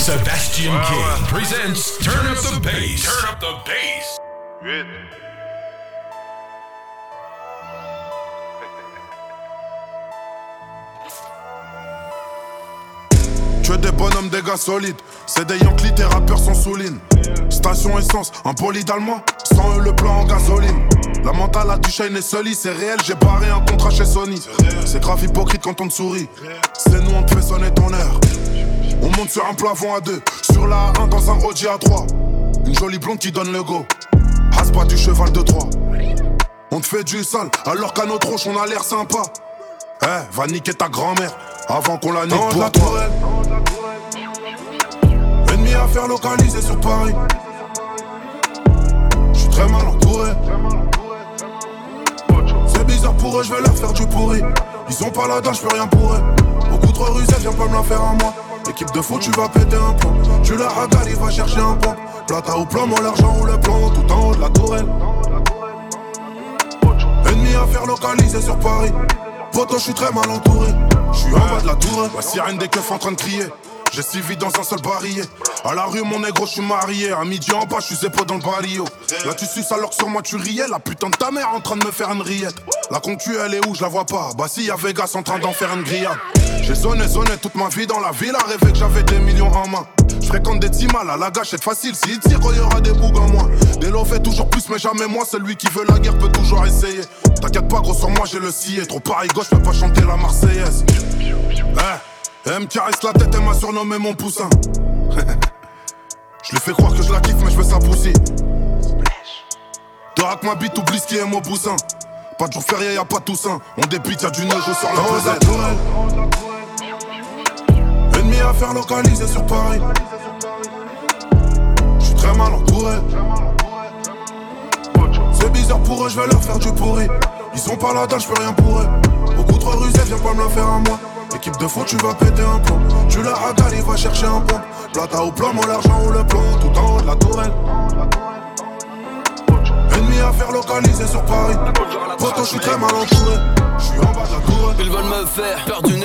Sebastian King presents Turn Up the Bass. Turn Up the Bass. Tu es des bonhommes, des gars solides. C'est des Yankees, tes rappeurs sont souligne. Station essence, un bolide allemand. Sans eux, le plan en gasoline. La mentale à du shine est solide, c'est réel. J'ai barré un contrat chez Sony. C'est grave hypocrite quand on te sourit. C'est nous, on te fait sonner ton heure. On monte sur un plafond à deux. Sur la 1 dans un Audi à 3. Une jolie blonde qui donne le go. Has pas du cheval de Troie. On te fait du sale, alors qu'à notre roche, on a l'air sympa. Eh, va niquer ta grand-mère avant qu'on la nique pour toi. Ennemi à faire localiser sur Paris. J'suis très mal entouré. C'est bizarre pour eux, je vais leur faire du pourri. Ils sont pas là-dedans, j'peux rien pour eux. Beaucoup trop rusés, viens pas me la faire à moi. Équipe de foot, tu vas péter un plomb. Tu la ragales, il va chercher un pont. Plata ou plombs, l'argent ou le plomb, tout en haut de la tourelle. Ennemi à faire localiser sur Paris. Poto, je suis très mal entouré. Je suis en bas de la tour. La sirène des keufs en train de crier. J'ai suivi dans un seul barillet. À la rue, mon négro, je suis marié. À midi en bas, je suis zépo dans le barrio. Là, tu suces alors que sur moi, tu riais. La putain de ta mère en train de me faire une rillette. La concu, elle est où? Je la vois pas. Bah, si, y'a Vegas en train d'en faire une grillade. J'ai zoné, zoné toute ma vie dans la ville. À rêver que j'avais des millions en main. Je fréquente des timales à la gâchette facile. S'il tire, il y aura des bougs en moi. Des lots fait toujours plus, mais jamais moi. Celui qui veut la guerre peut toujours essayer. T'inquiète pas, gros, sur moi, j'ai le scié. Trop pareil gauche, peux pas chanter la Marseillaise. Eh, elle me caresse la tête, elle m'a surnommé mon poussin. je lui fais croire que je la kiffe, mais je veux sa pousser. Dorak ma bite, oublie ce qui est mon poussin. Pas de jour férié, y'a pas de Toussaint. On débite, y'a du neige, je sors la pesette. Ennemi à faire localiser sur Paris. J'suis très mal entouré. C'est bizarre pour eux, je vais leur faire du pourri. Ils sont pas là-dedans, j'peux rien pour eux. Beaucoup trop rusés, viens pas me la faire à moi. Équipe de foot, tu vas péter un plomb. Tu la ragales, il va chercher un pont. Plata ou plomb, l'argent ou le plomb, tout en haut de la tourelle. Ennemi à faire localiser sur Paris. Poto, je suis très mal entouré. Je suis en bas de la tour. Ils veulent me faire perdre du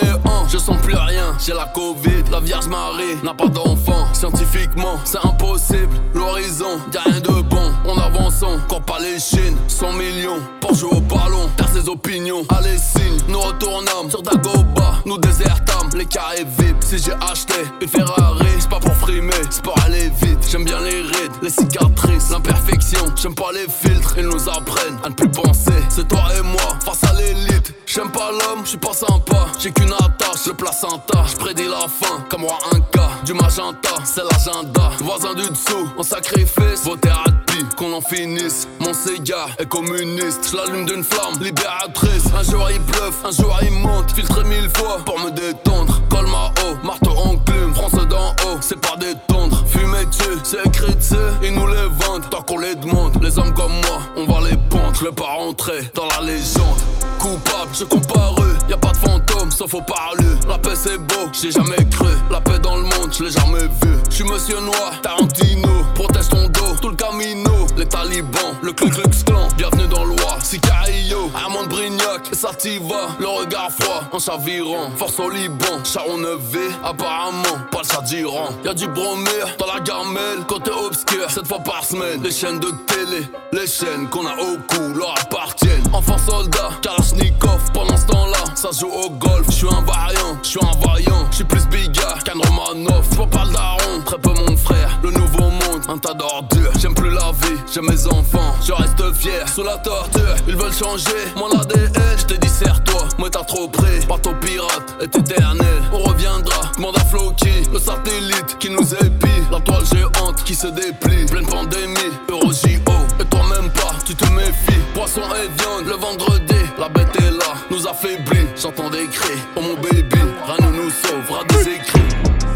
je sens plus rien. J'ai la Covid, la Vierge Marie n'a pas d'enfant. Scientifiquement, c'est impossible. L'horizon, y'a rien de bon. On avance, quand pas les Chines. 100 millions pour jouer au ballon. T'as ses opinions, allez signe. Nous retournons sur Dagoba, nous désertons les carrés VIP. Si j'ai acheté une Ferrari, c'est pas pour frimer, c'est pour aller vite. J'aime bien les rides, les cicatrices, l'imperfection. J'aime pas les filtres, ils nous apprennent à ne plus penser. C'est toi et moi face à l'élite. J'aime pas l'homme, je suis pas sympa. J'ai qu'une attache, le placenta. Je prédis la fin, comme moi un cas. Du magenta, c'est l'agenda. Voisin du dessous, on sacrifice. Vos thérapies, qu'on en finisse. Mon cigare est communiste. Je l'allume d'une flamme libératrice. Un jour il bluffe, un jour il monte. Filtré mille fois pour me détendre. Col ma haut, marteau enclume. France d'en haut, c'est pas détendre. Fumer dessus, c'est écrit dessus. Ils nous les vendent tant qu'on les demande. Les hommes comme moi, on va les pendre. Je vais pas rentrer dans la légende. Coupable, je comparu. Pas de fantôme, sauf au parlu. La paix c'est beau, j'ai jamais cru. La paix dans le monde, je l'ai jamais vu. Je suis monsieur noir, Tarantino. Protège ton dos, tout le camino. Les talibans, le Ku Klux Klan. Bienvenue dans l'Oie, Sicario. Armand Brignac, et ça t'y va. Le regard froid, en chavirant. Force au Liban, Charon Nevé. Apparemment, pas le chat d'Iran. Y'a du bromure dans la gamelle. Côté obscur, cette fois par semaine. Les chaînes de télé, les chaînes qu'on a au cou leur appartiennent. Enfant soldat, Kalashnikov. Pendant ce temps-là, ça joue au golf. Je suis un variant, je suis un vaillant. Je suis plus bigard qu'un Romanov. Je pas le daron, très peu mon frère. Le nouveau monde, un tas d'ordures. J'aime plus la vie, j'aime mes enfants. Je reste fier sous la torture. Ils veulent changer mon ADN. Je te dis, serre-toi, moi t'as trop près. Bateau pirate est éternel. On reviendra, demande à Floki. Le satellite qui nous épie. La toile géante qui se déplie. Pleine pandémie, Euro JO. Et toi même pas, tu te méfies. Poisson et viande, le vendredi. La bête est là, nous affaiblit. J'entends des cris, oh mon baby. Rien ne nous sauvera des.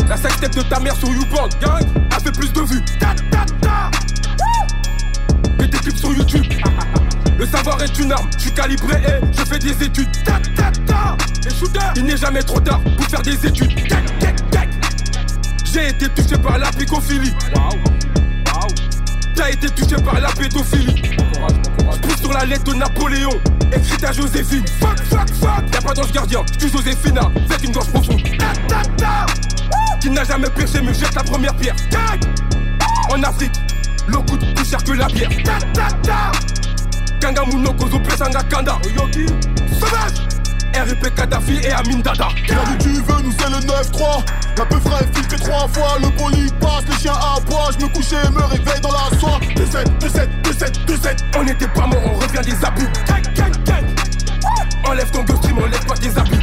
La sextape de ta mère sur YouPorn, gang, a fait plus de vues. Ta, ta, tes clips sur YouTube. Le savoir est une arme, je suis calibré et je fais des études. Et shooter, il n'est jamais trop tard pour faire des études. J'ai été touché par la picophilie. T'as été touché par la pédophilie. J'pousse sur la lettre de Napoléon, écrite à Joséphine. Fuck, fuck, fuck. Y'a pas d'ange gardien, j'tue Joséphina, faites une gorge profonde. Qui n'a jamais pêché me jette la première pierre. En Afrique, le coup de plus cher que la bière. Kanga Munokozo Pesanga Kanda. Sauvage! RIP Kadhafi et Amin Dada. Là tu veux, nous c'est le 9-3. La peu frais filtré trois fois. Le bolide passe, les chiens à bois. Je me couchais, me réveille dans la soie. 2-7, 2-7, 2-7, 2-7. On n'était pas mort, on revient des abus. Enlève ton ghost, enlève pas tes abus.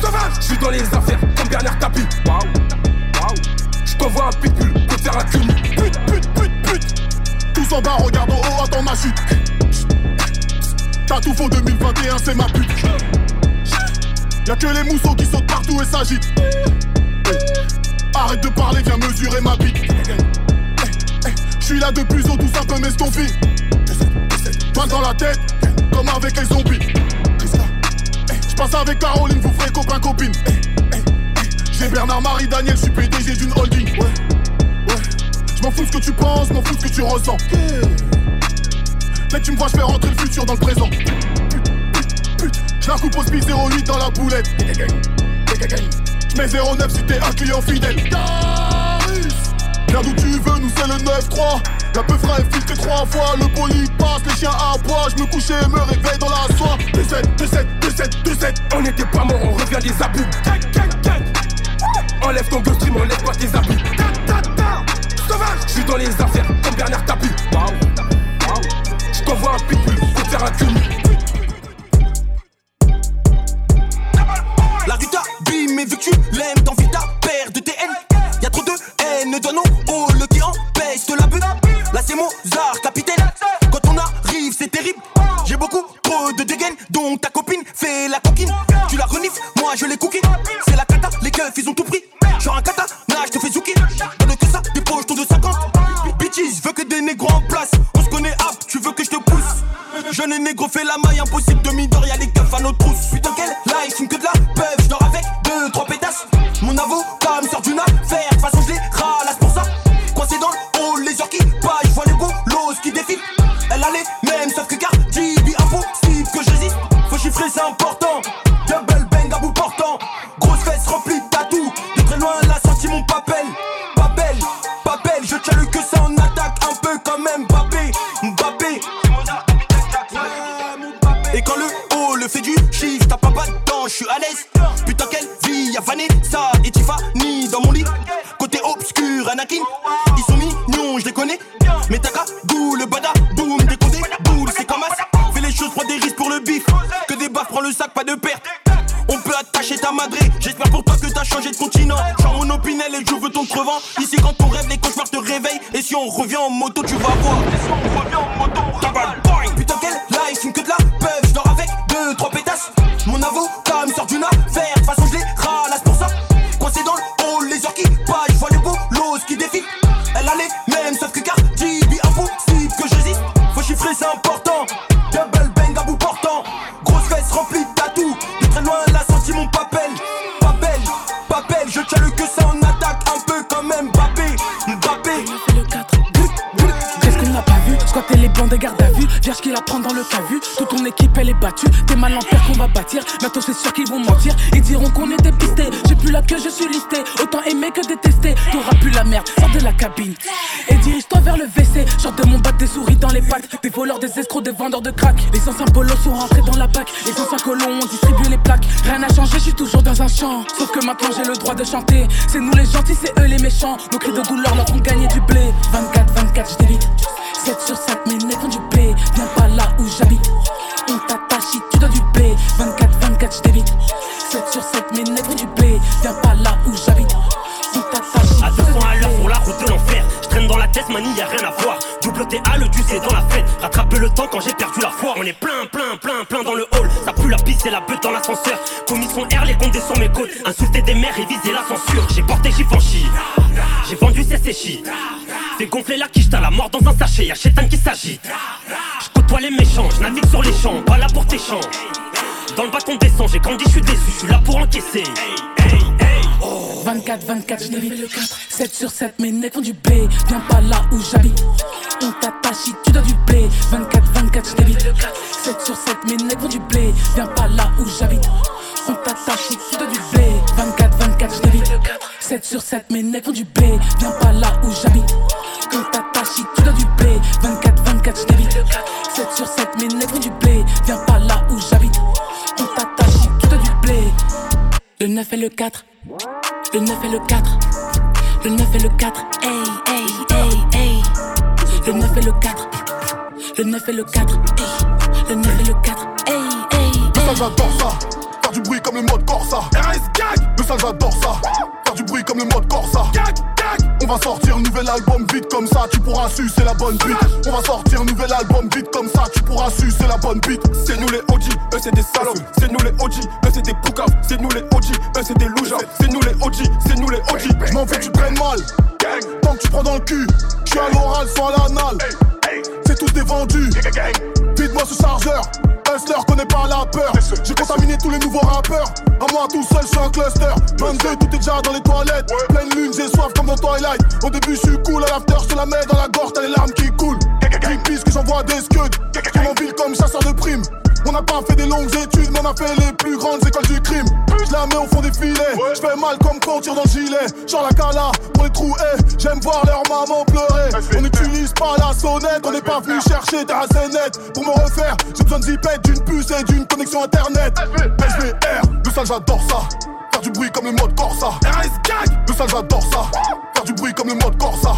Sauvage, je suis dans les affaires comme Bernard Tapie. Waouh, waouh. Je t'envoie un pitbull pour faire un cul. Pute, pute, pute, pute. Tous en bas, regarde en haut, attends ma chute. T'as tout faux 2021, c'est ma pute. Y'a que les mousseaux qui sautent partout et s'agitent. Arrête de parler, viens mesurer ma bite. Je suis là depuis haut, tout ça peut m'estomper. Toi dans la tête, comme avec les zombies. Je passe avec Caroline, vous ferez copain copine. J'ai Bernard Marie Daniel, je suis PDG d'une holding. Ouais, ouais. Je m'en fous ce que tu penses, m'en fous ce que tu ressens. Que tu me vois, je fais rentrer le futur dans le présent. Je la coupe au speed 08 dans la boulette. Je mets 09 si t'es un client fidèle. Viens d'où tu veux, nous c'est le 9-3. La peu frais filtré trois fois. Le poli passe, les chiens à bois. Je me couchais, me réveille dans la soie. 2-7, 2-7, 2-7, 2-7. On n'était pas mort, on revient des abus. Enlève ton ghost enlève pas tes abus. Sauvage, je suis dans les affaires comme Bernard Tapie. Je t'envoie un pitbull pour faire un cul. La Ruta, bim, mais vu que tu l'aimes, t'envie ta paire de TN. Y'a trop de haine, donne vendeurs de crack. Les anciens polos sont rentrés dans la bac Les anciens colons ont distribué les plaques. Rien n'a changé je suis toujours dans un champ. Sauf que maintenant j'ai le droit de chanter. C'est nous les gentils c'est eux les méchants. Nos cris de douleur leur font gagner du blé. 24 24 je t'évite. 7 sur 7 mes nègres ont du blé. Viens pas là où j'habite. On t'attache tu dois du blé. 24 24 je t'évite. 7 sur 7 mes nègres ont du blé. Viens pas là où j'habite. On t'attache À tu dois 200 à l'heure pour la route de l'enfer. Je traîne dans la tête, manie, y a rien à voir. Double TA, le du c'est dans la fête. Rattrape le temps quand j'ai perdu la foi. On est plein, plein, plein, plein dans le hall. Ça pue la piste et la butte dans l'ascenseur. Commission R, les comptes sur mes côtes. Insulter des mères et viser la censure. J'ai porté, franchi. J'ai vendu CCJ. Fais gonfler la quiche, t'as la mort dans un sachet. Y'a Chétan qui s'agite. Je côtoie les méchants, je navigue sur les champs. Pas là pour tes champs. Dans le bâton descend, j'ai grandi, je suis déçu. Je suis là pour encaisser. 24, 24, je t'évite 7 sur 7, mes nègres font du blé Viens pas là où j'habite On t'attache tu dois du blé 24, 24, je t'évite 7 sur 7, mes nègres du blé Viens pas là où j'habite On t'attache dois du blé 24, 24, je t'évite 7 sur 7, mes nègres du blé. Viens pas là où j'habite. Quand t'as ta shit, tu dois du blé. 24, 24, j'dévite. 7 sur 7, mes nègres du blé. Viens pas là où j'habite. Quand t'as ta shit, tu dois du blé. Le 9 et le 4. Le 9 et le 4. Le 9 et le 4. Hey, hey, hey, hey. Le 9 et le 4. Le 9 et le 4. Hey. Le 9 et le 4. Hey, hey, Le sale j'adore ça. Faire du bruit comme le mode Corsa. RS gag, Le sale j'adore ça. Faire du bruit comme le mode Corsa. gag, gag. On va sortir nouvel album vite comme ça, tu pourras sucer la bonne bite. On va sortir nouvel album vite comme ça, tu pourras sucer la bonne bite. C'est nous les OG, eux c'est des salopes. C'est nous les OG, eux c'est des poucaves. C'est nous les OG, eux c'est des loujas. C'est nous les OG, c'est nous les OG. Je m'en fous que tu prennes mal. Tant que tu prends dans le cul, je suis à l'oral, à l'anal. C'est tous des vendus. Vide-moi ce chargeur. Hustler connaît pas la peur? J'ai contaminé tous les nouveaux rappeurs. À moi tout seul, je suis un cluster. 22, tout est déjà dans les toilettes. Pleine lune, j'ai soif comme dans Twilight. Au début, je suis cool, à l'after, je la mets dans la gorge, t'as les larmes qui coulent. Greenpeace que j'envoie des scuds. Tourne en ville comme chasseur de primes. On n'a pas fait des longues études, mais on a fait les plus grandes écoles du crime. Je la mets au fond des filets. Je fais mal comme quand on tire dans le gilet. Genre la cala pour les trous, eh. Voir leur maman pleurer. On n'utilise pas la sonnette, on n'est pas venu chercher ta net Pour me refaire, j'ai besoin de zipette, d'une puce et d'une connexion internet. SVR, le sale j'adore ça. Faire du bruit comme le mode Corsa. RS gag, Le sale j'adore ça. Faire du bruit comme le mode Corsa.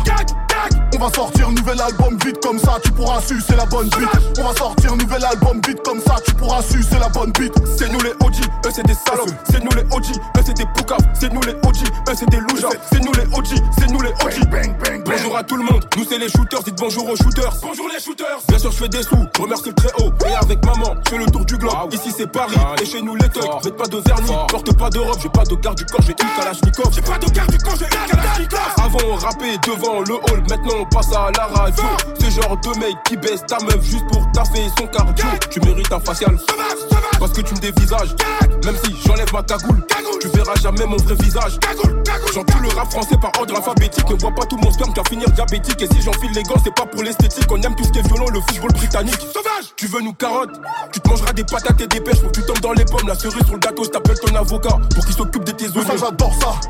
On va sortir nouvel album vite comme ça, tu pourras sucer la bonne bite. On va sortir nouvel album vite comme ça, tu pourras sucer la bonne bite. C'est nous les OG, eux c'est des salopes. C'est nous les OG, eux c'est des poucaves. C'est nous les OG, eux c'est des loujas. C'est nous les OG, c'est nous les OG. Bonjour à tout le monde, nous c'est les shooters. Dites bonjour aux shooters. Bonjour les shooters. Bien sûr, je fais des sous, je remercie le très haut. Et avec maman, je fais le tour du globe. Ici c'est Paris, et chez nous les thugs. Faites pas de vernis, porte pas de robe. J'ai pas de garde du corps, j'ai une Kalachnikov. J'ai pas de garde du corps, j'ai une Kalachnikov. Avant on rappait devant le hall, maintenant on passe à la radio. Ce genre de mec qui baisse ta meuf juste pour taffer son cardio. Tu mérites un facial. Parce que tu me dévisages. Même si j'enlève ma cagoule, tu verras jamais mon vrai visage. J'encule le rap français par ordre alphabétique. Ne vois pas tout mon sperme qui va finir diabétique. Et si j'enfile les gants, c'est pas pour l'esthétique. On aime tout ce qui est violent, le football britannique. Sauvage Tu veux nous carottes? Tu te mangeras des patates et des pêches pour que tu tombes dans les pommes. La cerise sur le gâteau, je t'appelle ton avocat pour qu'il s'occupe de tes oignons. j'adore ça.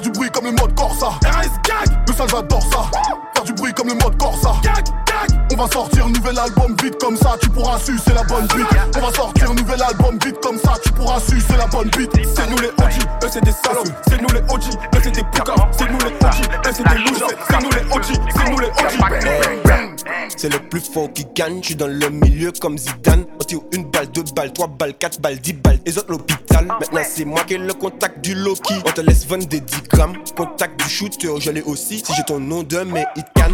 Faire du bruit comme le mode Corsa. RS gag Le sale j'adore ça. Faire du bruit comme le mode Corsa. Gag On va sortir nouvel album vite comme ça, tu pourras sucer la bonne bite. On va sortir nouvel album vite comme ça, tu pourras sucer la bonne bite. C'est nous les OG, eux c'est des salopes. C'est nous les OG, eux c'est des poucaves. C'est nous les OG, eux c'est des loujas. C'est nous les OG, c'est nous les OG. C'est le plus fort qui gagne, je suis dans le milieu comme Zidane. On tire une balle, deux balles, trois balles, quatre balles, dix balles. Les autres l'hôpital. Maintenant c'est moi qui ai le contact du Loki. On te laisse vendre des 10 grammes. Contact du shooter, je l'ai aussi. Si j'ai ton nom de mais it can.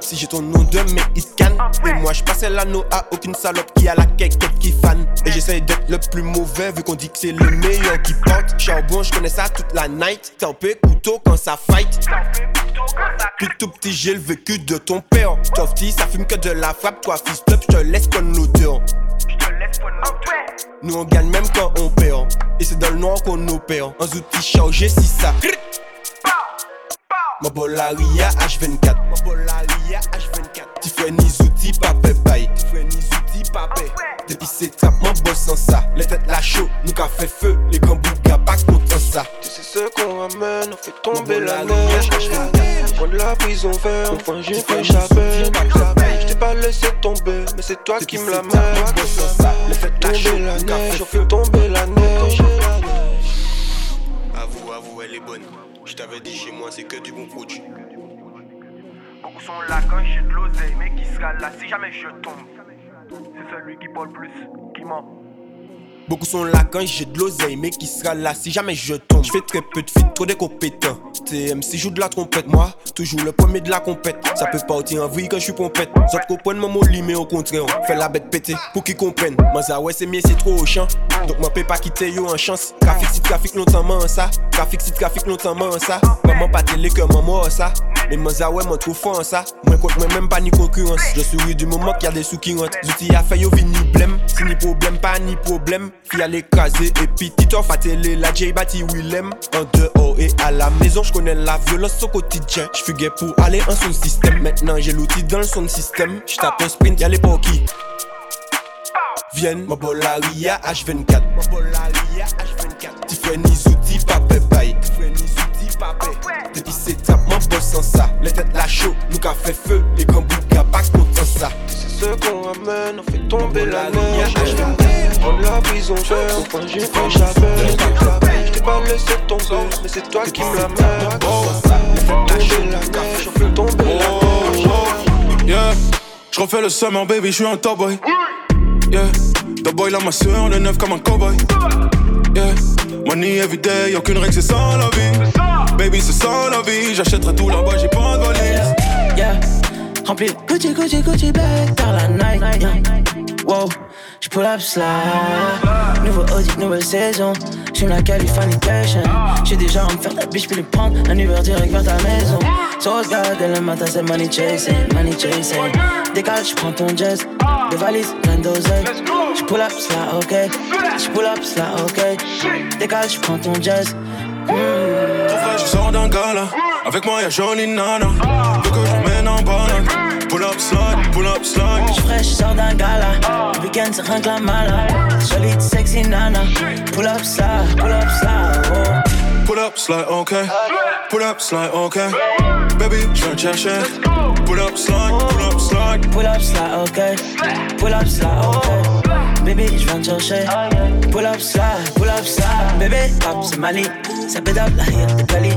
Si j'ai ton nom de mais it can. Et moi je passais l'anneau à aucune salope qui a la cake qui fan. Et j'essaye d'être le plus mauvais vu qu'on dit que c'est le meilleur qui porte. Charbon, je connais ça toute la night. Tempé couteau quand ça fight. Puis tout petit, j'ai le vécu de ton père. Tofty, ça fume que de la frappe. Toi, fils up, je te laisse bonne odeur. Nous on gagne même quand on perd. Et c'est dans le noir qu'on opère. Un outil chargé, si ça. Ma bolaria H24. Ma bolaria H24. Tiffany outils, papé bail. Tiffany outils, papé. Depuis c'est trap, mon boss sans ça. Les têtes la chaud, nous qu'a fait feu. Les grands bougas, pas contre ça. Tu sais ce qu'on ramène, on fait tomber la neige. Point de la prison verte, enfin j'ai fait échapper. Je t'ai pas laissé tomber, mais c'est toi qui me la mets. Les chaud, Tomber la neige, fait on fait tomber la neige. Avoue, avoue, elle est bonne. Je t'avais dit chez moi, c'est que du bon produit. Beaucoup sont là quand j'ai de l'oseille, mais qui sera là si jamais je tombe? C'est celui qui parle plus, qui ment. Beaucoup sont là quand j'ai de l'oseille, mais qui sera là si jamais je tombe? Je fais très peu de feats, trop des compétents. TMC joue de la trompette, moi, toujours le premier de la compète. Ça peut partir en vrille quand je suis pompette. Autres comprennent mon molly, mais au contraire, on fait la bête péter pour qu'ils comprennent. Moi, ça ouais, c'est mieux, c'est trop au champ. Donc, moi, peux pas quitter yo en chance. Trafic si trafic longtemps, man, ça. Trafic si trafic longtemps, man, ça. Maman pas télé que maman, ça. Mais moi, ça ouais, moi, trop fort en ça. Moi, contre moi, même pas ni concurrence. Je souris du moment qu'il y a des sous qui rentrent. Zouti a fait yo vini blême. Si ni problème, pas ni problème. Fille à l'écraser et puis Tito Fatele, la J bâti Willem. En dehors et à la maison, je connais la violence au quotidien. Je fuguais pour aller en son système. Maintenant, j'ai l'outil dans le son système. Je tape un sprint, y'a les pour qui Vienne, ma bolaria H24. Ma bolaria H24. Tiffany Zouti, papé bail. Petit setup, mon boss sans ça. Les têtes la chaud, nous qu'a fait feu. Les grands bouts, y'a pas sans ça. C'est ce qu'on ramène, on fait tomber la neige. Prendre la prison au point j'ai fait chapelle. J't'ai pas laissé tomber, mais c'est toi qui me la mets. Lâcher la neige, on fait tomber la neige. Yeah, j'refais le summer baby, j'suis un top boy. Yeah, the boy là ma soeur, le neuf comme un cowboy. Yeah, money everyday, y'a aucune règle, c'est ça la vie. Baby, c'est ça la vie, j'achèterai tout là-bas, j'ai pas de valise. Yeah, rempli Gucci, Gucci, Gucci bag par la night. Yeah. Wow, j'pull up slide. Nouveau audit, nouvelle saison. J'fume la Californication. J'suis déjà en me faire ta biche, puis les prendre. Un Uber direct vers ta maison. So regarde le matin, c'est money chasing, money chasing. Décale, j'prends ton jazz. Des valises, plein d'oseille. J'pull up slide, ok. J'pull up slide, ok. Décale, j'prends ton jazz. Ton frère, je sors d'un gala. Avec moi, y'a jolie nana. Veux que je l'emmène en balade. Pull up slide, pull up slide. J'suis fraîche, j'sors d'un gala. Le week-end, c'est rien que la mala. Solide, sexy nana. Pull up slide, pull up slide. Oh. Pull up slide, ok. Pull up slide, ok. Baby, je viens te chercher. Pull up slide, pull up slide. Pull up slide, ok. Pull up slide, ok. Baby, je viens te chercher. Pull up slide, pull up slide. Bébé, hop, c'est Mali. Ça pédale, la rire de Cali.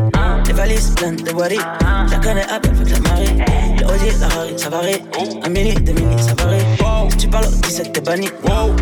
Les valises pleines de wadi. La connais up avec la Audi, la Harry, ça varie. Un mini, deux mini, ça varie. Si tu parles au 17, t'es banni.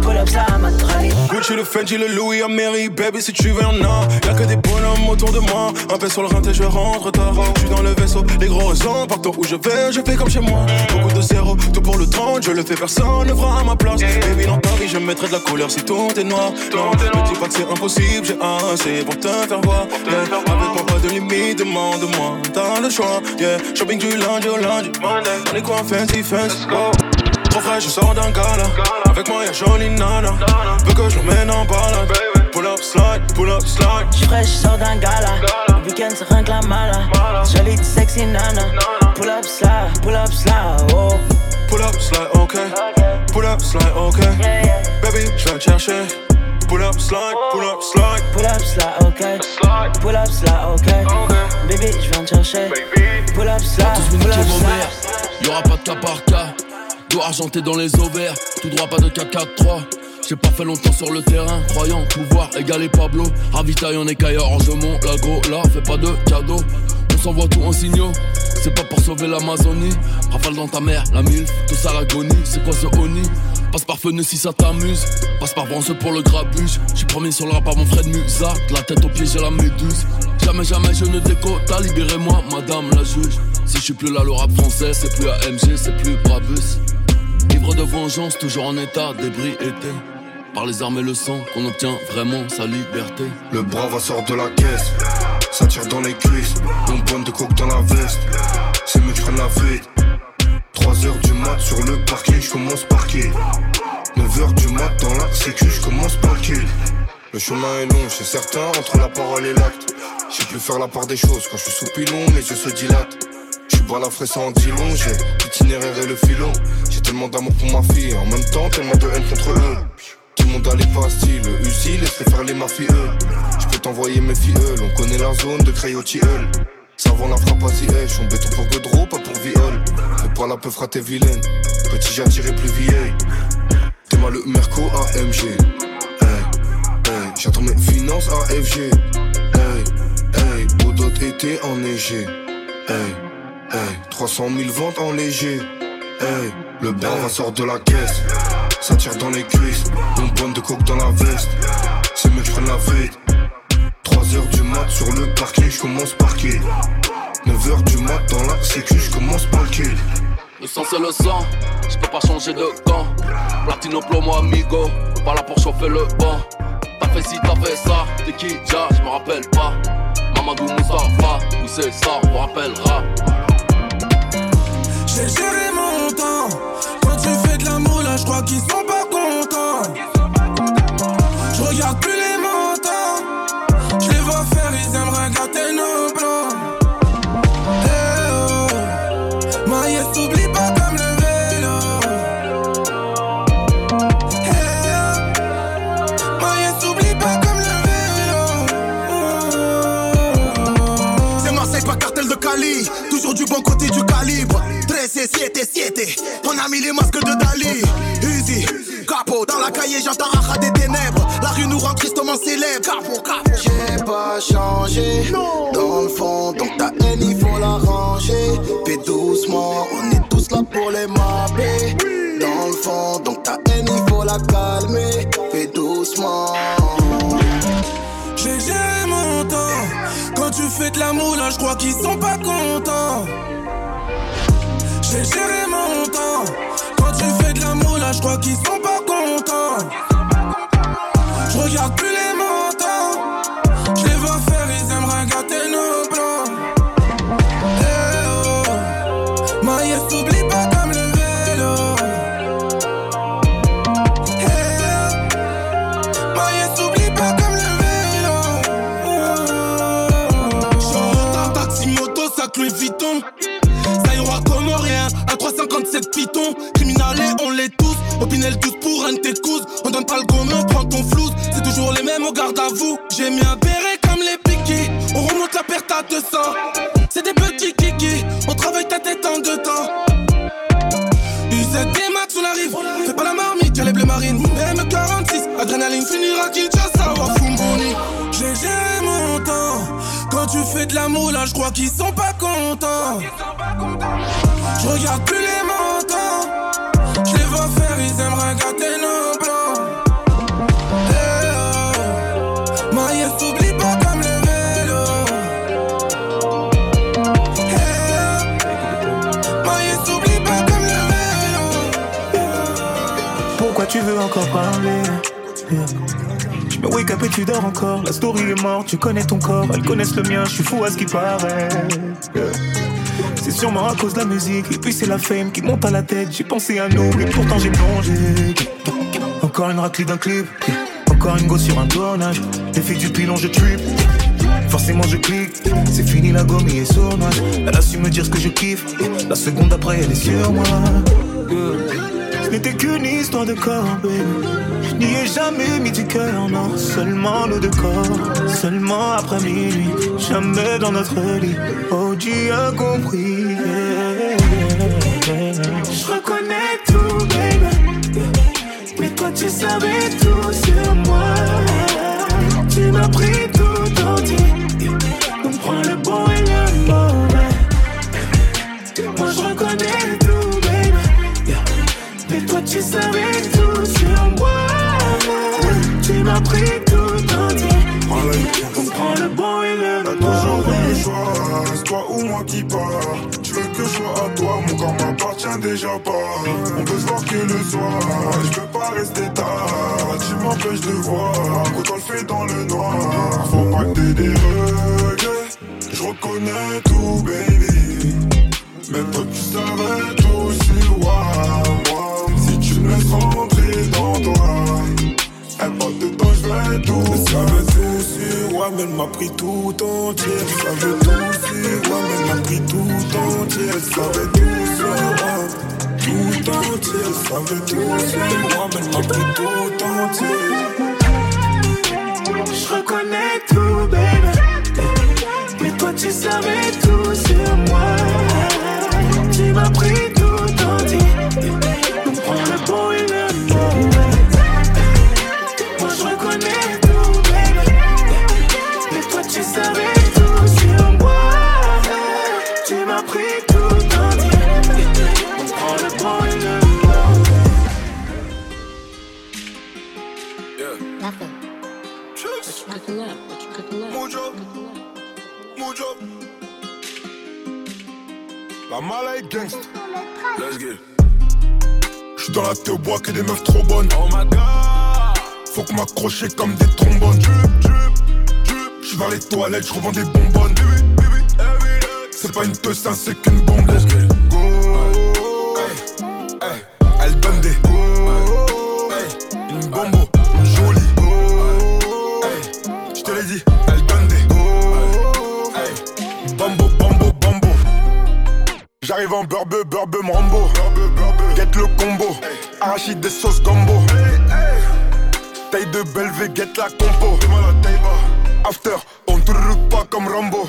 Pull up slide, ma rallye. Gucci, le Fendi, le Louis, Ameri, baby, si tu veux, y'en a. Y'a que des bonhommes autour de moi. Un peu sur le rinté, je rentre tard. J'suis dans le vaisseau, les gros raisons. Partout où je vais, je fais comme chez moi. Beaucoup de zéro, tout pour le 30, je le fais, personne ne fera à ma place. Baby, dans vie, je mettrai de la couleur si tout est noir. Non, ne dis pas que c'est impossible, j'ai assez pour te faire voir. Yeah. Avec moi, pas de limite, demande-moi. T'as le choix, yeah. Shopping du lundi au lundi. On est quoi, Oh. Trop frais, je sors d'un gala. Avec moi, y'a jolie nana. Veux que je l'emmène en balade. Pull up, slide, pull up, slide. J'suis fraîche, j'sors d'un gala. Le week-end, c'est rien que la mala. Solide, sexy nana. Pull up, slide, pull up, slide. Oh. Pull up, slide, ok. Pull up, slide, ok. Baby, je viens te chercher. Pull up, slide, pull up, slide. Pull up, slide, ok. Pull up, slide, ok. Baby, je viens te chercher. Pull up, slide, pull up, slide. Y'aura pas de cas par cas. Dos argenté dans les ovaires. Tout droit, pas de K4-3. J'ai pas fait longtemps sur le terrain, croyant pouvoir égaler Pablo. Ravitaille en écaille orgement, la go là, fais pas de cadeaux. On s'envoie tout en signaux, c'est pas pour sauver l'Amazonie. Rafale dans ta mère, la mille, tout ça l'agonie. C'est quoi ce oni Passe par Feneux si ça t'amuse. Passe par Vence pour le grabuge. J'suis premier sur le rap par mon frère de Musa. De la tête aux pieds, j'ai la méduse. Jamais, jamais je ne décote. Libérez-moi, madame la juge. Si je suis plus là, le rap français, c'est plus AMG, c'est plus Brabus. Ivre de vengeance, toujours en état d'ébriété. Par les armes et le sang qu'on obtient vraiment sa liberté. Le brave sort de la caisse, ça tire dans les cuisses. Une bonne de coke dans la veste, c'est mieux que je prenne la vite. 3 heures du mat sur le parking, je commence par qui? 9 heures du mat dans la sécu, je commence par qui? Le chemin est long, c'est certain, entre la parole et l'acte. J'ai pu faire la part des choses quand je suis sous pilon, mes yeux se dilatent. Bois la fraise en long, j'ai l'itinéraire et le filon. J'ai tellement d'amour pour ma fille, en même temps tellement de haine contre eux. Tout le monde a les pastilles, le laisse faire les mafieux. Je peux t'envoyer mes filles, on connaît la zone de Crayotilleul. Savant la frappe à suis en béton pour Godreau, pas pour viol. Fais pas la peu fraté vilaine, petit j'ai plus vieille. T'es mal le Merco AMG. Hey, hey, j'attends mes finances AFG. Hey, hey, Bodot été enneigé. Hey, hey, 300 000 ventes en léger. Hey, le bar sort de la caisse. Ça tire dans les cuisses, une bonne de coke dans la veste. C'est mieux que je prenne la vite. 3 heures du mat sur le parking, je commence par qui? 9 heures du mat dans la sécu, je commence par qui? Le sang c'est le sang, je peux pas changer de camp. Platino plomo amigo, pas là pour chauffer le banc. T'as fait ci, t'as fait ça, t'es qui déjà, je me rappelle pas. Mamadou Moustapha, où c'est ça, on rappellera. J'ai géré mon temps. Quand tu fais de l'amour, là, je crois qu'ils sont pas contents. Je regarde plus les 13 7 7, on a mis les masques de Dali. Easy, capot, dans la cahier j'entends un des ténèbres. La rue nous rend tristement célèbre. Capot, capot. J'ai pas changé, dans le fond, donc ta haine il faut la ranger. Fais doucement, on est tous là pour les mapper. Dans le fond, donc ta haine il faut la calmer. Fais doucement. J'ai mon temps. Quand tu fais de l'amour, là, je crois qu'ils sont pas contents. J'ai géré mon temps. Quand tu fais de l'amour, là, je crois qu'ils sont pas contents. Je regarde plus les là, je crois qu'ils sont pas contents. Je regarde plus les montants. Je les vois faire, ils aimeraient gâter nos plans. Eh oh, Maïs, t'oublie pas comme le vélo. Eh oh, Maïs, t'oublie pas comme le vélo. Pourquoi tu veux encore parler? Me wake up et tu dors encore. La story est morte, tu connais ton corps. Elles connaissent le mien, je suis fou à ce qui paraît. C'est sûrement à cause de la musique. Et puis c'est la fame qui monte à la tête. J'ai pensé à nous et pourtant j'ai plongé. Encore une raclée d'un clip. Encore une go sur un tournage. L'effet du pilon, je trip. Forcément je clique, c'est fini la gomme et sournoise. Elle a su me dire ce que je kiffe. La seconde après elle est sur moi. N'était qu'une histoire de corps, baby. N'y ai jamais mis du cœur, non. Seulement nos deux corps. Seulement après minuit. Jamais dans notre lit. Oh, Dieu compris. Je reconnais tout, baby. Mais toi, tu savais tout sur moi. Tu m'as pris m'appartient déjà pas. On peut se voir que le soir, je peux pas rester tard. Tu m'empêches de voir, quand on le fait dans le noir. Faut pas que t'aies des regrets, je reconnais tout, baby. Mais toi tu savais tout sur moi. Si tu me laisses rentrer dans toi, elle pas de tout. Elle savait tout sur mais elle m'a pris tout entier. Elle savait tout sur moi, mais elle m'a pris tout entier. Elle savait tout sur moi, tout entier. Elle savait tout sur mais elle m'a pris tout entier. Je reconnais tout, baby Mais toi tu savais tout La mala est gangsta. Let's get. J'suis dans la thé au bois que des meufs trop bonnes. Oh my god. Faut que m'accrocher comme des trombones. J'suis vers les toilettes, j'revends des bonbonnes. C'est pas une hein, c'est qu'une bombe. Burbe. Get le combo. Arachide des sauces gombo. Taille de Belvé, get la compo. After, on roule pas comme Rambo.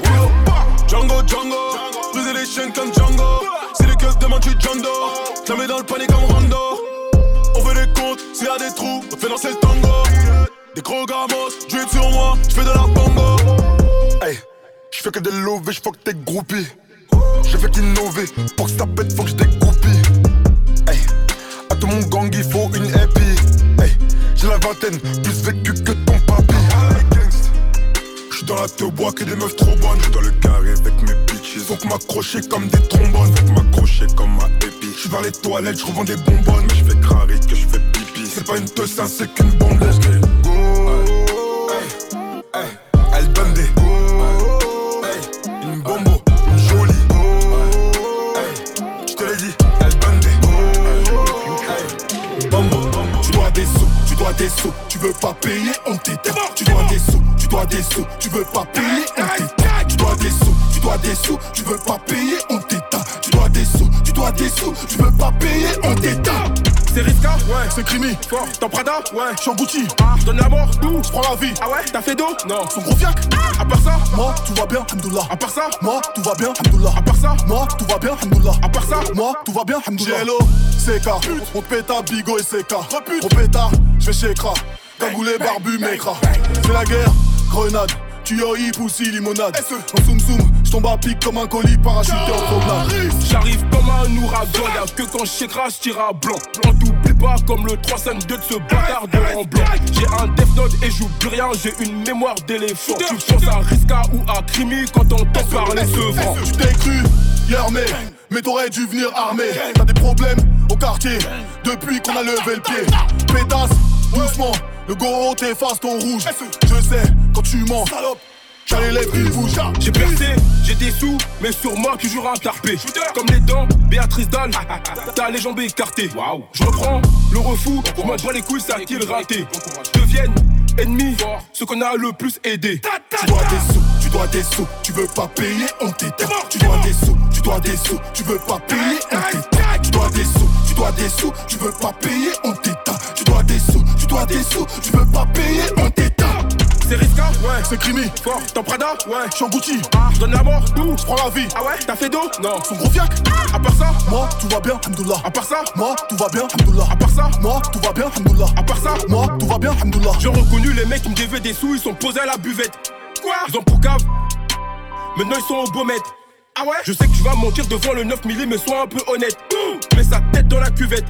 Django, Django. chaîne comme Django. C'est le keufs demain tu Django. La mets dans le panier comme Rondo. On veut des comptes, s'il y a des trous, on fait danser le tango. Des gros gamos, drip sur moi, j'fais de la bongo. Hey, j'fais que des lovés, j'fuck t'es groupie. J'ai fait qu'innover, pour que ça pète, faut que je dégoupille. Hey, à tout mon gang, il faut une épée. Hey, j'ai la vingtaine, plus vécu que ton papy. J'suis dans la te bois que des meufs trop bonnes. J'suis dans le carré avec mes bitches. Faut que m'accrocher comme des trombones. Faut que m'accrocher comme ma épi. J'suis vers les toilettes, j'revends des bonbonnes. Mais j'fais crari que j'fais pipi. C'est pas une teuse, c'est qu'une bombe. Payer, on t'éteint. Tu dois des sous, tu dois des sous, tu veux pas payer, on t'éteint. Tu dois des sous, tu dois des sous, tu veux pas payer, on t'éteint. Tu dois des sous, tu dois des sous, tu veux pas payer, on t'éteint. C'est Riska Ouais, c'est Crimi. Fort. Dans Prada Ouais, je suis en Gucci. Ah, je donne la mort D'où Je prends la vie. Ah ouais? T'as fait d'eau Non, son gros fiac. À part ça? Moi, tout va bien, Hamdoullah. À part ça? Moi, tout va bien, Hamdoullah. À part ça? Moi, tout va bien, Hamdoullah. À part ça? Moi, tout va bien, Hamdoullah. Jello, CK. On te péta, Bigo et CK. On péta, je vais chez Ekra. Cagoulé, barbu, mécra. C'est la guerre, grenade. Tu y poussi, limonade. En soum soum, j'tombe à pic comme un colis parachuté en promenade. J'arrive comme un ouragan, y'a que quand j'écrase, tire à blanc. On t'oublie pas comme le 352 de ce bâtard de en blanc. J'ai un Death Note et j'oublie rien, j'ai une mémoire d'éléphant. Tu penses à Riska ou à Crimi quand on t'entend parler ce vent. Tu t'es cru, hier mais, mais t'aurais dû venir armé. T'as des problèmes au quartier, depuis qu'on a levé le pied. Pétasse, doucement, le goro t'efface ton rouge. Je sais, quand tu mens, salope. J'ai les lèvres qui bougent. J'ai percé, j'ai des sous, mais sur moi toujours un tarpé. Comme les dents, Béatrice Dalle, t'as les jambes écartées. Je reprends le refou, je m'en les couilles, c'est à qui le raté. Deviennent ennemis, ceux qu'on a le plus aidé. Tu dois des sous, tu dois des sous, tu veux pas payer, on t'éteint. Tu dois des sous, tu dois des sous, tu veux pas payer, on t'éteint. Tu dois des sous, tu dois des sous, tu veux pas payer, on t'éteint. Tu dois des sous, dois des sous, tu veux pas payer, on t'éteint. C'est Riska Ouais, c'est Crimi. Fort. Dans Prada Ouais, je suis en Gucci. Ah, je donne la mort D'où Je prends la vie. Ah ouais T'as fait d'eau Non, son gros fiac. À part ça Moi, tout va bien, Hamdoullah. À part ça Moi, tout va bien, Hamdoullah. À part ça Moi, tout va bien, Hamdoullah. À part ça Moi, tout va bien, Hamdoullah. J'ai reconnu les mecs qui me devaient des sous, ils sont posés à la buvette. Quoi Ils ont pour cave. Maintenant ils sont au beau maître. Ah ouais Je sais que tu vas mentir devant le 9 mm, mais sois un peu honnête. Mets sa tête dans la cuvette.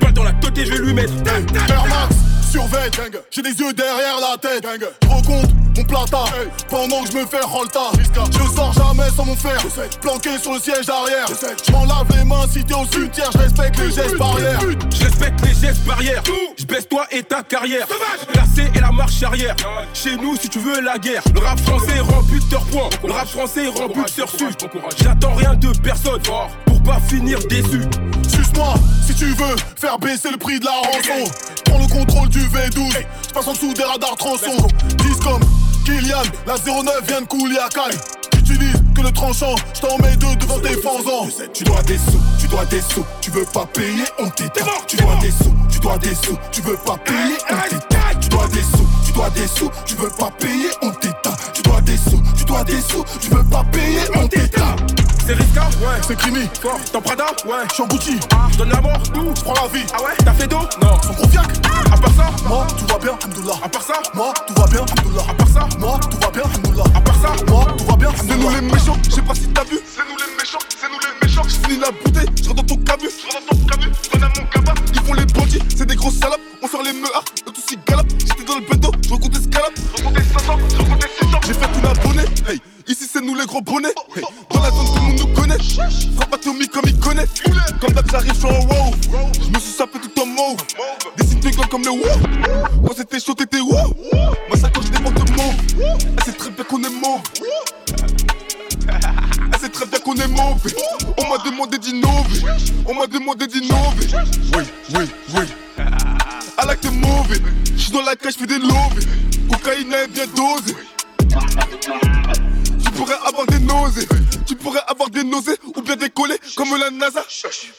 Pas dans la tête et je vais lui mettre. Air Max, surveille, j'ai des yeux derrière la tête. Je recompte mon plata pendant que je me fais rolta. Je sors jamais sans mon fer, planqué sur le siège arrière. Je m'en lave les mains si t'es au cimetière, je respecte les gestes barrières. Je respecte les gestes barrières. Je baisse toi et ta carrière. La C et la marche arrière. Chez nous, si tu veux la guerre. Le rap français rend buteur point. Le rap français rend buteur su. J'attends rien de personne pour pas finir déçu. Si tu veux faire baisser le prix de la rançon. Prends le contrôle du V12, je passe en dessous des radars tronçons. Discom, Kylian, la 09 vient de couler à Cannes. J'utilise que le tranchant, je t'en mets deux devant tes fanzons. Tu dois des sous, tu dois des sous, tu veux pas payer, on t'éteint. Tu dois des sous, tu dois des sous, tu veux pas payer, on t'éteint. Tu dois des sous, tu dois des sous, tu veux pas payer, on t'éteint. Tu dois des sous, tu dois des sous, tu veux pas payer, on t'éteint. C'est Riska Ouais, c'est Crimi. Fort. Dans Prada Ouais, je suis en Gucci. Ah, je donne la mort D'où Je prends la vie. Ah ouais T'as fait d'eau Non, son gros fiac. À part ça Moi, tout va bien, Hamdoullah. À part ça Moi, tout va bien, Hamdoullah. À part ça Moi, tout va bien, Hamdoullah. À part ça Moi, tout va bien, C'est nous les méchants, je sais pas si t'as vu. C'est nous les méchants, c'est nous les méchants. Je finis la bouteille, je rentre dans ton cabu. Je rentre dans ton cabu, je donne à mon cabas. Ils font les bandits, c'est des grosses salopes. On sort les meurs, le tout si galope. J'étais dans le bédo, je recompte des scalopes. Je recompte des 500, je recompte des 600. J'ai fait une abonnée, hey. Ici c'est nous les gros bonnets. Hey. Frappe atomique comme il connaît. Comme d'hab, j'arrive, je suis en wow. Je me suis sapé tout en mauve. Des signes de gueule comme le wow. Quand c'était chaud, t'étais wow. Quand je dépends de mauve. Elle sait très bien qu'on est mauve. Elle sait très bien qu'on est mauvais. On m'a demandé d'innover. On m'a demandé d'innover. Oui, oui, oui. À l'acte mauvais. J'suis dans la cage, j'fais des lovés. Cocaïne est bien dosée. Tu pourrais avoir des nausées avoir des nausées ou bien décoller comme la NASA.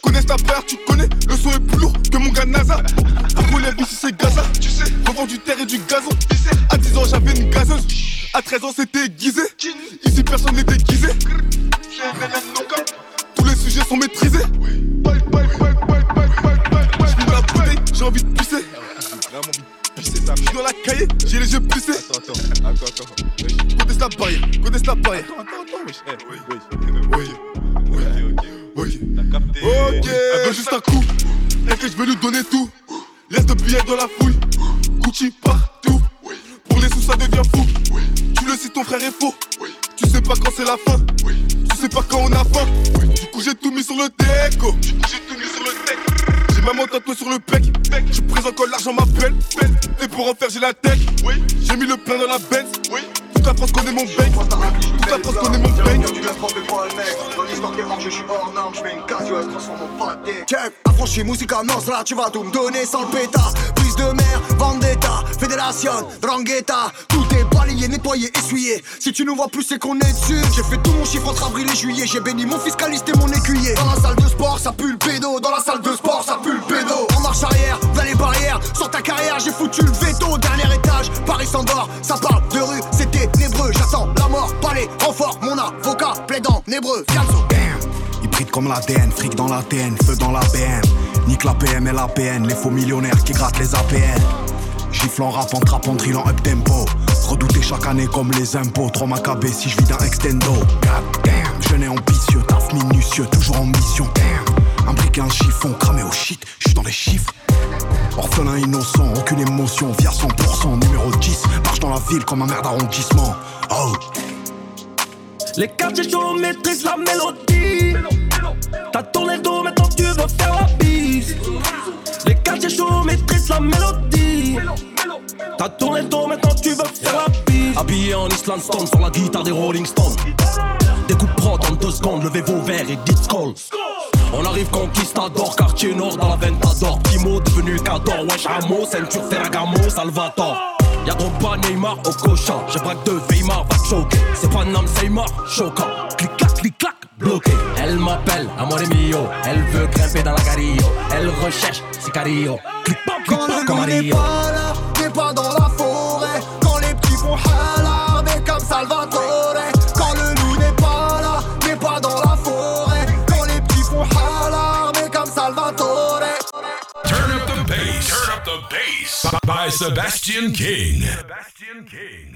Connais ta paire, tu connais, le son est plus lourd que mon gars NASA. Après la ici c'est Gaza, tu sais, revend du terre et du gazon. À 10 ans, j'avais une gazeuse, à 13 ans, c'était aiguisé. Ici, personne n'est déguisé. Tous les sujets sont maîtrisés. J'ai envie de pisser. Je dans la cahier, j'ai les yeux poussés. Attends, attends, attends, attends. Oui. Conteste la barrière, conteste la barrière. Attends, attends, attends, wesh. Oui, oui, oui, oui, oui. T'as capté. Ok. Elle veut juste un coup. T'inquiète, je vais lui donner tout. Laisse de billets dans la fouille. Gucci partout. Pour les sous, ça devient fou. Tu le sais, ton frère est faux. Tu sais pas quand c'est la fin. Tu sais pas quand on a faim. Du coup, j'ai tout mis sur le déco. Du coup, j'ai tout mis sur le deck. Maman tatouée sur le bec. Je présente quand l'argent m'appelle. Et pour en faire, j'ai la tech. J'ai mis le plein dans la Benz. Toute la France connaît mon bang. Toute la France connaît mon bang. Tu laisses tromper pas le mec. Dans l'histoire qui je suis hors norme. Je fais une casse, elle transforme mon pâté. Check, affranchi, musica nostra Tu vas tout me donner sans le pétard. Prise de mer, vendetta, fédération, drangheta. Tout est balayé, nettoyé, essuyé. Si tu nous vois plus c'est qu'on est dessus J'ai fait tout mon chiffre entre avril et juillet. J'ai béni mon fiscaliste et mon écuyer. Dans la salle de sport ça pue le pédo. Dans la salle de sport ça pue En marche arrière, vers les barrières Sur ta carrière j'ai foutu le veto Dernier étage, Paris s'endort Ça parle de rue, c'est ténébreux J'attends la mort, pas les renforts Mon avocat plaide en hébreu Fianso, Hybride comme l'ADN, fric dans l'ADN, feu dans la BM. Nique la PM et la PN, les faux millionnaires qui grattent les APN. Gifle en rap, en trap, en up tempo. Redouté chaque année comme les impôts. Trop macabé si je vis d'un extendo. God damn, jeune ambitieux, taf minutieux, toujours en mission. Un briquet, un chiffon, cramé au shit, je suis dans les chiffres. Orphelin innocent, aucune émotion, via 100%, numéro 10. Marche dans la ville comme un maire d'arrondissement. Oh. Les quartiers chauds maîtrisent la mélodie. T'as tourné le dos, maintenant tu veux faire la bise. Les quartiers chauds maîtrisent la mélodie. T'as tourné le dos, maintenant tu veux faire la bise. Habillé en Island Stone sur la guitare des Rolling Stones. Des coups prod en deux secondes, levez vos verres et dites skull. On arrive conquistador, quartier nord dans la Ventador. Timo devenu cador, wesh Amo, ceinture Ferragamo, Salvatore. Y'a Drogba, Neymar au cocha. J'ai braque de Weimar, va choquer. C'est pas Nam Seymour, choquant. Clic clac, clic clac, bloqué. Elle m'appelle, amore mio. Elle veut grimper dans la carillo. Elle recherche Sicario. Clic pas, clic Quand pas le comme Mario. pas là, n'est pas dans la forêt Quand les petits font halarder comme Salvatore Sebastian King. Sebastian King. Sebastian King.